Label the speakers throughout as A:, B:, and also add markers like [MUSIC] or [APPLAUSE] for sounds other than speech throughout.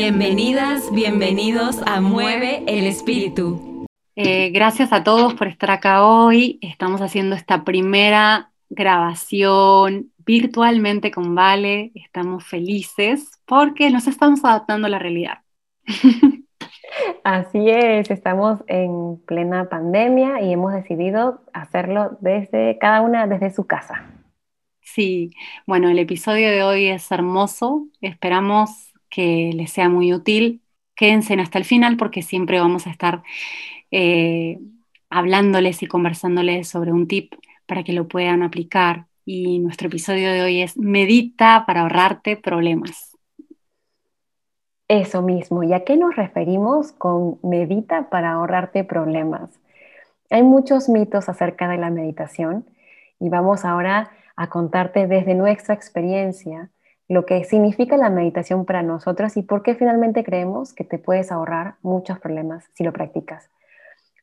A: Bienvenidas, bienvenidos a Mueve el Espíritu.
B: Eh, gracias a todos por estar acá hoy. Estamos haciendo esta primera grabación virtualmente con Vale. Estamos felices porque nos estamos adaptando a la realidad.
C: Así es, estamos en plena pandemia y hemos decidido hacerlo desde cada una desde su casa.
B: Sí, bueno, el episodio de hoy es hermoso. Esperamos que les sea muy útil. Quédense hasta el final porque siempre vamos a estar eh, hablándoles y conversándoles sobre un tip para que lo puedan aplicar. Y nuestro episodio de hoy es Medita para ahorrarte problemas.
C: Eso mismo, ¿y a qué nos referimos con medita para ahorrarte problemas? Hay muchos mitos acerca de la meditación y vamos ahora a contarte desde nuestra experiencia lo que significa la meditación para nosotros y por qué finalmente creemos que te puedes ahorrar muchos problemas si lo practicas.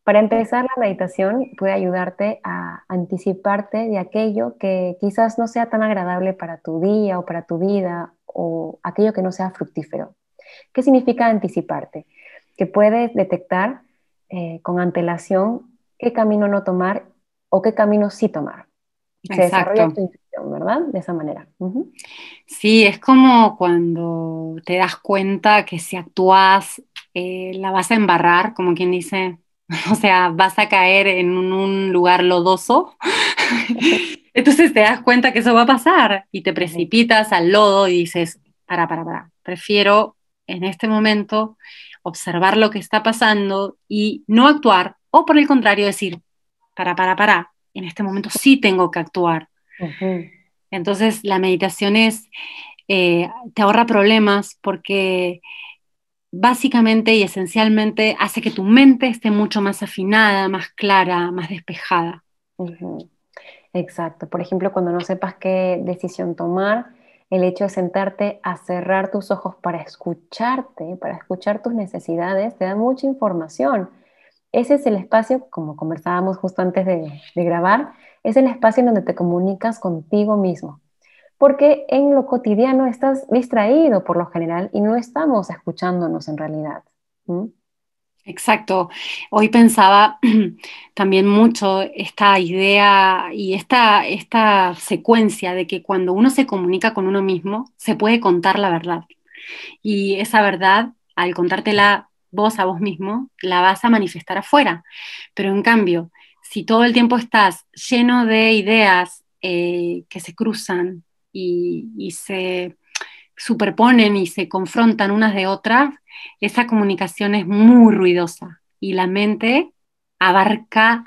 C: Para empezar, la meditación puede ayudarte a anticiparte de aquello que quizás no sea tan agradable para tu día o para tu vida o aquello que no sea fructífero. ¿Qué significa anticiparte? Que puedes detectar eh, con antelación qué camino no tomar o qué camino sí tomar. Se desarrolla tu De esa manera.
B: Sí, es como cuando te das cuenta que si actúas eh, la vas a embarrar, como quien dice, [LAUGHS] O sea, vas a caer en un lugar lodoso. [LAUGHS] Entonces te das cuenta que eso va a pasar y te precipitas al lodo y dices, para, para, para, prefiero en este momento observar lo que está pasando y no actuar, o por el contrario decir, para, para, para, en este momento sí tengo que actuar. Entonces la meditación es, eh, te ahorra problemas porque básicamente y esencialmente hace que tu mente esté mucho más afinada, más clara, más despejada.
C: Exacto. Por ejemplo, cuando no sepas qué decisión tomar, el hecho de sentarte a cerrar tus ojos para escucharte, para escuchar tus necesidades, te da mucha información. Ese es el espacio, como conversábamos justo antes de, de grabar, es el espacio en donde te comunicas contigo mismo porque en lo cotidiano estás distraído por lo general y no estamos escuchándonos en realidad.
B: Exacto. Hoy pensaba [CLEARS THROAT] también mucho esta idea y esta, esta secuencia de que cuando uno se comunica con uno mismo, se puede contar la verdad. Y esa verdad, al contártela vos a vos mismo, la vas a manifestar afuera. Pero en cambio, si todo el tiempo estás lleno de ideas eh, que se cruzan, y, se superponen y se confrontan unas de otras, esa comunicación es muy ruidosa y la mente abarca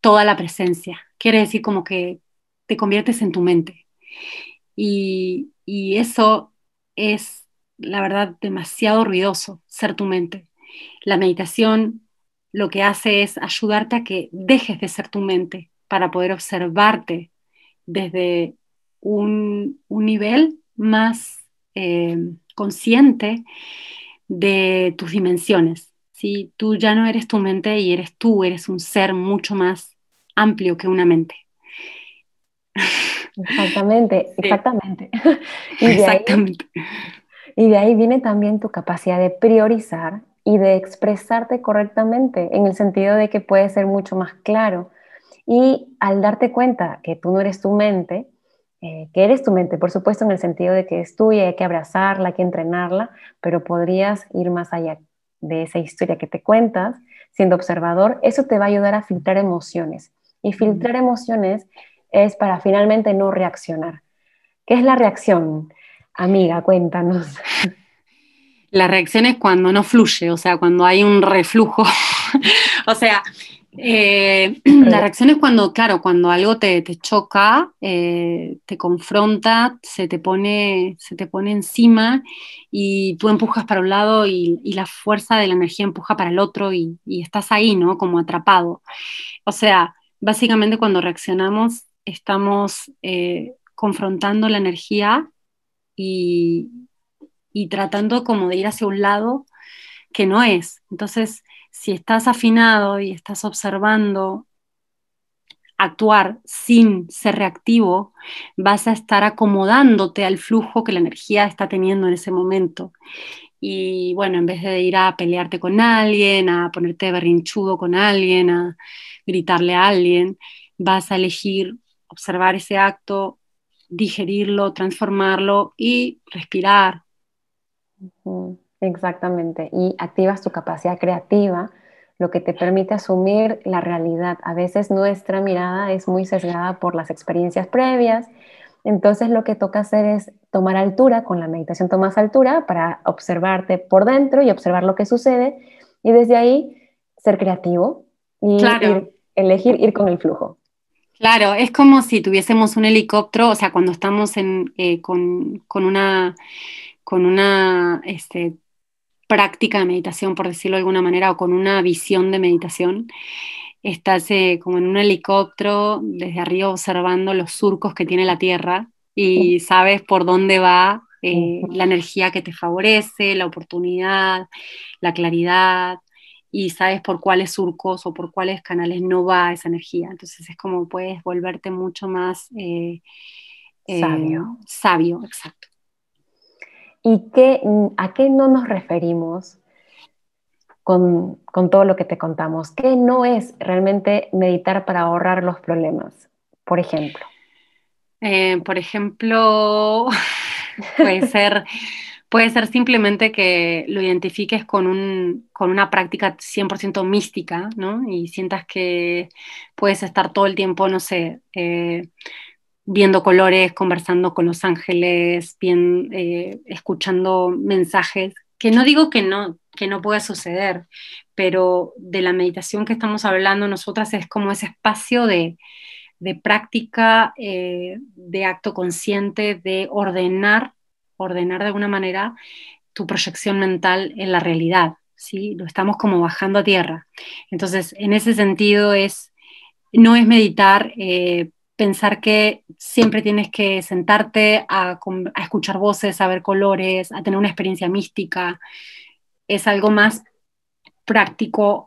B: toda la presencia. Quiere decir como que te conviertes en tu mente. Y, y, eso es, la verdad, demasiado ruidoso, ser tu mente. La meditación lo que hace es ayudarte a que dejes de ser tu mente para poder observarte desde un, nivel más eh, consciente de tus dimensiones. si Tú ya no eres tu mente y eres tú, eres un ser mucho más amplio que una mente.
C: Exactamente, [LAUGHS] exactamente. [LAUGHS]
B: y, de exactamente.
C: Ahí, y de ahí viene también tu capacidad de priorizar y de expresarte correctamente, en el sentido de que puedes ser mucho más claro. Y al darte cuenta que tú no eres tu mente, eh, que eres tu mente, por supuesto en el sentido de que es tuya, hay que abrazarla, hay que entrenarla, pero podrías ir más allá de esa historia que te cuentas, siendo observador, eso te va a ayudar a filtrar emociones. Y filtrar emociones es para finalmente no reaccionar. ¿Qué es la reacción? Amiga, cuéntanos. [LAUGHS]
B: La reacción es cuando no fluye, o sea, cuando hay un reflujo. [LAUGHS] o sea, eh, [CLEARS THROAT] la reacción es cuando, claro, cuando algo te, choca, eh, te confronta, se te, pone, se te pone encima y tú empujas para un lado y, la fuerza de la energía empuja para el otro y, estás ahí, ¿no? Como atrapado. O sea, básicamente cuando reaccionamos estamos eh, confrontando la energía y, y tratando como de ir hacia un lado que no es. Entonces, si estás afinado y estás observando actuar sin ser reactivo, vas a estar acomodándote al flujo que la energía está teniendo en ese momento. y bueno, en vez de ir a pelearte con alguien, a ponerte berrinchudo con alguien, a gritarle a alguien, vas a elegir observar ese acto, digerirlo, transformarlo y respirar.
C: Exactamente. Y activas tu capacidad creativa, lo que te permite asumir la realidad. A veces nuestra mirada es muy sesgada por las experiencias previas entonces lo que toca hacer es tomar altura, con la meditación tomas altura para observarte por dentro y observar lo que sucede y desde ahí ser creativo y elegir ir con el flujo.
B: Claro, es como si tuviésemos un helicóptero, o sea, cuando estamos en, eh, con, una, con una este, práctica de meditación, por decirlo de alguna manera, o con una visión de meditación, estás eh, como en un helicóptero desde arriba observando los surcos que tiene la Tierra y sabes por dónde va eh, la energía que te favorece, la oportunidad, la claridad y sabes por cuáles surcos o por cuáles canales no va esa energía. Entonces es como puedes volverte mucho más
C: eh, sabio.
B: Sabio, exacto.
C: ¿Y qué, a qué no nos referimos con, todo lo que te contamos? ¿Qué no es realmente meditar para ahorrar los problemas, por ejemplo?
B: Eh, por ejemplo, [LAUGHS] puede ser, puede ser simplemente que lo identifiques con, un, con una práctica 100% mística, ¿no? Y sientas que puedes estar todo el tiempo, no sé, eh, viendo colores, conversando con los ángeles, bien, eh, escuchando mensajes, que no digo que no, que no pueda suceder, pero de la meditación que estamos hablando nosotras es como ese espacio de, práctica, eh, de acto consciente, de ordenar, ordenar de alguna manera tu proyección mental en la realidad, ¿sí? Lo estamos como bajando a tierra. Entonces, en ese sentido es, no es meditar, eh, pensar que siempre tienes que sentarte a, a escuchar voces, a ver colores, a tener una experiencia mística, es algo más práctico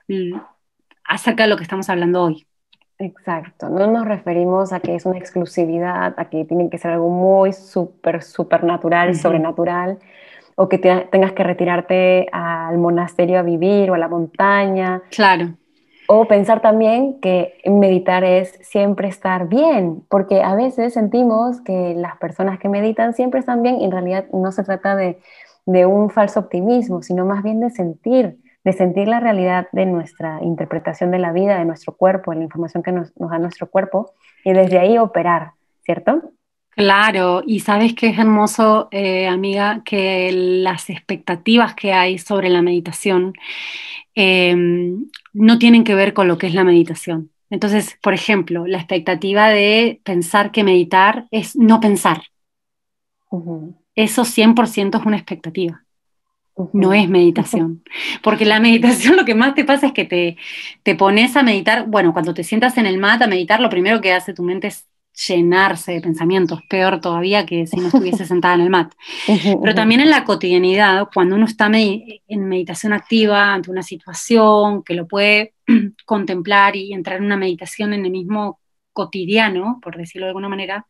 B: acerca de lo que estamos hablando hoy.
C: Exacto, no nos referimos a que es una exclusividad, a que tiene que ser algo muy súper, súper natural, sobrenatural, o que tengas que retirarte al monasterio a vivir o a la montaña.
B: Claro.
C: O pensar también que meditar es siempre estar bien, porque a veces sentimos que las personas que meditan siempre están bien y en realidad no se trata de de un falso optimismo, sino más bien de sentir, de sentir la realidad de nuestra interpretación de la vida, de nuestro cuerpo, de la información que nos, da nuestro cuerpo, y desde ahí operar, ¿cierto?
B: Claro, y sabes que es hermoso, eh, amiga, que las expectativas que hay sobre la meditación em, no tienen que ver con lo que es la meditación. Entonces, por ejemplo, la expectativa de pensar que meditar es no pensar eso 100% es una expectativa. No es meditación. [LAUGHS] Porque la meditación lo que más te pasa es que te, te pones a meditar. Bueno, cuando te sientas en el mat a meditar, lo primero que hace tu mente es llenarse de pensamientos, peor todavía que si no estuviese [LAUGHS] sentada en el mat. Pero también en la cotidianidad, cuando uno está en meditación activa ante una situación que lo puede [CLEARS THROAT] contemplar y entrar en una meditación en el mismo cotidiano, por decirlo de alguna manera,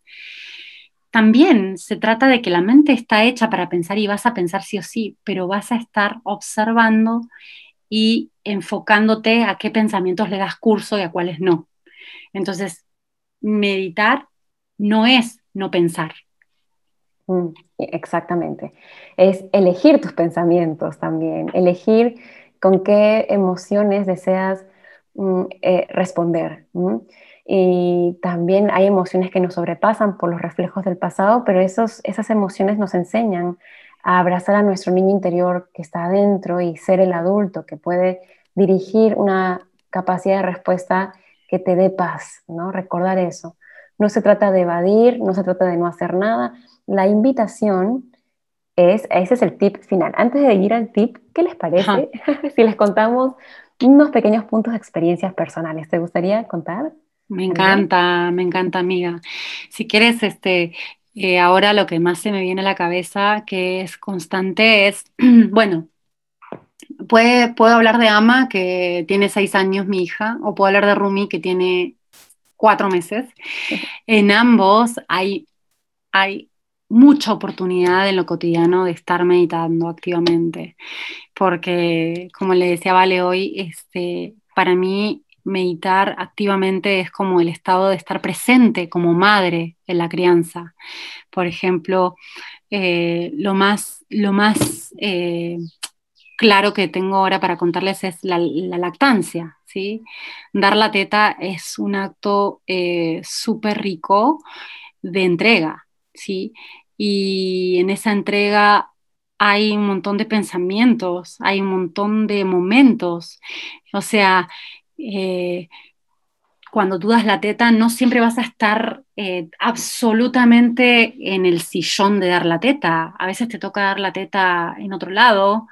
B: también se trata de que la mente está hecha para pensar y vas a pensar sí o sí, pero vas a estar observando y enfocándote a qué pensamientos le das curso y a cuáles no. Entonces, meditar no es no pensar.
C: Mm, exactamente. Es elegir tus pensamientos también, elegir con qué emociones deseas mm, eh, responder y también hay emociones que nos sobrepasan por los reflejos del pasado, pero esos, esas emociones nos enseñan a abrazar a nuestro niño interior que está adentro y ser el adulto que puede dirigir una capacidad de respuesta que te dé paz, ¿no? Recordar eso. No se trata de evadir, no se trata de no hacer nada. La invitación es, ese es el tip final. Antes de ir al tip, ¿qué les parece [LAUGHS] si les contamos unos pequeños puntos de experiencias personales? ¿Te gustaría contar?
B: Me encanta, me encanta, amiga. Si quieres, este, eh, ahora lo que más se me viene a la cabeza, que es constante, es, [CLEARS THROAT] bueno, puede, puedo hablar de Ama, que tiene seis años, mi hija, o puedo hablar de Rumi, que tiene cuatro meses. [LAUGHS] En ambos hay, hay mucha oportunidad en lo cotidiano de estar meditando activamente, porque como le decía Vale hoy, este, para mí meditar activamente es como el estado de estar presente como madre en la crianza. Por ejemplo, eh, lo más, lo más eh, claro que tengo ahora para contarles es la, lactancia. ¿sí? Dar la teta es un acto eh, súper rico de entrega. ¿sí? Y en esa entrega hay un montón de pensamientos, hay un montón de momentos. O sea, eh, cuando tú das la teta, no siempre vas a estar eh, absolutamente en el sillón de dar la teta. A veces te toca dar la teta en otro lado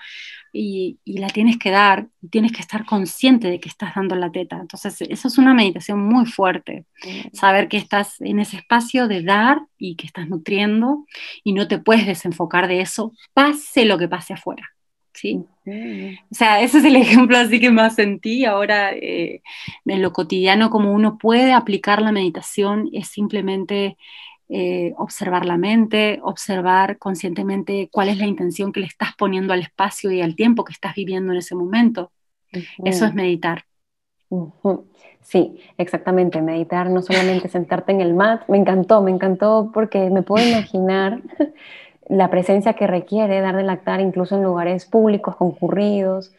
B: y, la tienes que dar, y tienes que estar consciente de que estás dando la teta. Entonces, eso es una meditación muy fuerte, saber que estás en ese espacio de dar y que estás nutriendo y no te puedes desenfocar de eso, pase lo que pase afuera. ¿sí? O sea, ese es el ejemplo así que más sentí. Ahora, eh, en lo cotidiano, como uno puede aplicar la meditación, es simplemente eh, observar la mente, observar conscientemente cuál es la intención que le estás poniendo al espacio y al tiempo que estás viviendo en ese momento. Eso es meditar.
C: Sí, exactamente. Meditar, no solamente [LAUGHS] sentarte en el mat. Me encantó, me encantó porque me puedo imaginar [LAUGHS] la presencia que requiere dar de lactar incluso en lugares públicos, concurridos,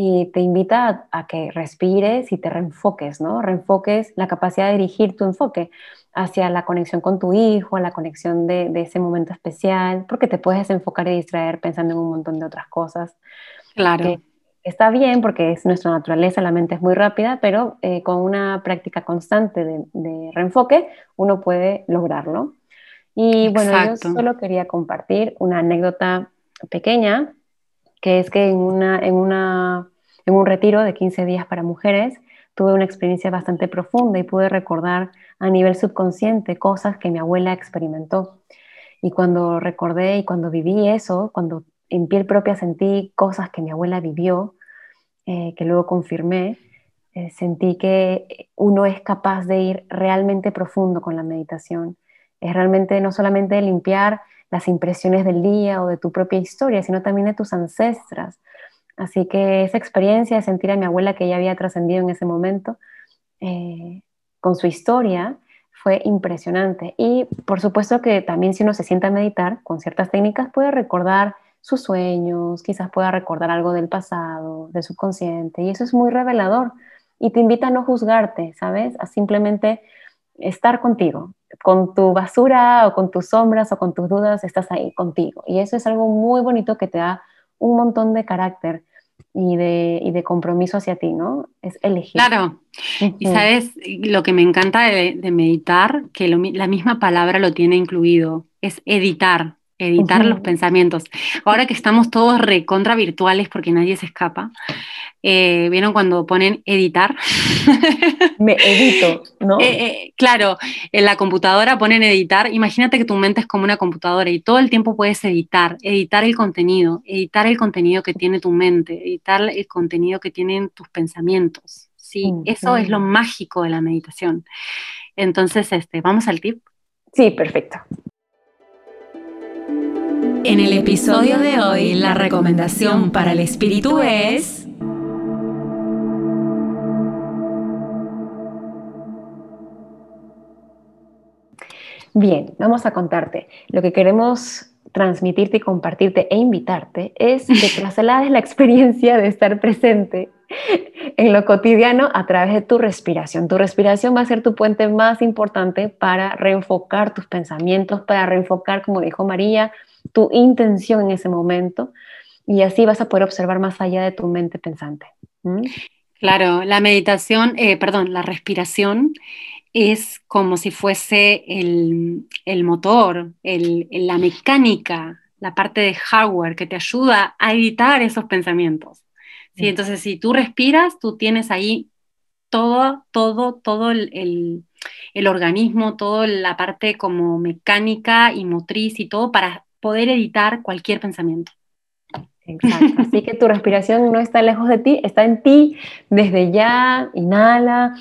C: y te invita a, que respires y te reenfoques, ¿no? Reenfoques la capacidad de dirigir tu enfoque hacia la conexión con tu hijo, la conexión de, ese momento especial, porque te puedes desenfocar y distraer pensando en un montón de otras cosas.
B: Claro.
C: está bien porque es nuestra naturaleza, la mente es muy rápida, pero eh, con una práctica constante de, de reenfoque uno puede lograrlo. Y bueno, yo solo quería compartir una anécdota pequeña, que es que en, una, en, una, en un retiro de 15 días para mujeres tuve una experiencia bastante profunda y pude recordar a nivel subconsciente cosas que mi abuela experimentó. Y cuando recordé y cuando viví eso, cuando en piel propia sentí cosas que mi abuela vivió, eh, que luego confirmé, eh, sentí que uno es capaz de ir realmente profundo con la meditación es realmente no solamente limpiar las impresiones del día o de tu propia historia, sino también de tus ancestras. Así que esa experiencia de sentir a mi abuela que ya había trascendido en ese momento eh, con su historia fue impresionante. Y por supuesto que también si uno se sienta a meditar con ciertas técnicas puede recordar sus sueños, quizás pueda recordar algo del pasado, del subconsciente, y eso es muy revelador. Y te invita a no juzgarte, ¿sabes? A simplemente estar contigo, con tu basura o con tus sombras o con tus dudas, estás ahí contigo. Y eso es algo muy bonito que te da un montón de carácter y de, y de compromiso hacia ti, ¿no? Es elegir.
B: Claro. Y sabes, lo que me encanta de, meditar, que la misma palabra lo tiene incluido, es editar, editar los pensamientos. Ahora que estamos todos recontra virtuales porque nadie se escapa, eh, ¿Vieron cuando ponen editar? [LAUGHS]
C: Me edito, ¿no?
B: Eh, eh, claro, en la computadora ponen editar. Imagínate que tu mente es como una computadora y todo el tiempo puedes editar, editar el contenido, editar el contenido que tiene tu mente, editar el contenido que tienen tus pensamientos. Sí, eso es lo mágico de la meditación. Entonces, este, vamos al tip.
C: Sí, perfecto.
A: En el episodio de hoy, la recomendación para el espíritu es
C: Bien, vamos a contarte. Lo que queremos transmitirte y compartirte e invitarte es que [LAUGHS] traslades la experiencia de estar presente [LAUGHS] en lo cotidiano a través de tu respiración. Tu respiración va a ser tu puente más importante para reenfocar tus pensamientos, para reenfocar, como dijo María, tu intención en ese momento y así vas a poder observar más allá de tu mente pensante. ¿Mm?
B: Claro, la meditación, eh, perdón, la respiración es como si fuese el, motor, la mecánica, la parte de hardware que te ayuda a evitar esos pensamientos. ¿Sí? Mm. Entonces, si tú respiras, tú tienes ahí todo, todo, todo el, organismo, toda la parte como mecánica y motriz y todo para poder evitar cualquier pensamiento.
C: Exacto. [LAUGHS] Así que tu respiración no está lejos de ti, está en ti desde ya. Inhala.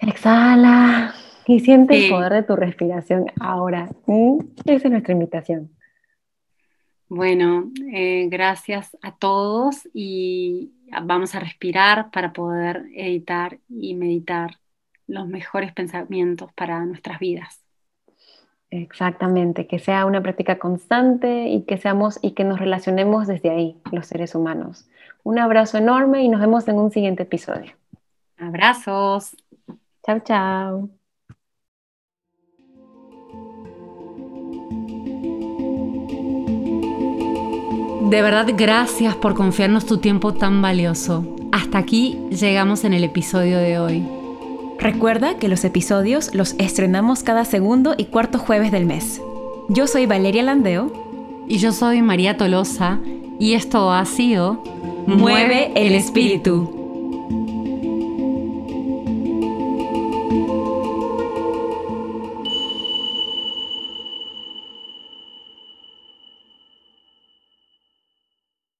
C: Exhala. Y siente el poder de tu respiración ahora. Esa es nuestra invitación.
B: Bueno, eh, gracias a todos y vamos a respirar para poder editar y meditar los mejores pensamientos para nuestras vidas.
C: Exactamente, que sea una práctica constante y que seamos y que nos relacionemos desde ahí, los seres humanos. Un abrazo enorme y nos vemos en un siguiente episodio.
B: Abrazos.
C: Chao, chao.
A: De verdad, gracias por confiarnos tu tiempo tan valioso. Hasta aquí llegamos en el episodio de hoy.
D: Recuerda que los episodios los estrenamos cada segundo y cuarto jueves del mes. Yo soy Valeria Landeo.
A: Y yo soy María Tolosa. Y esto ha sido
D: Mueve el espíritu.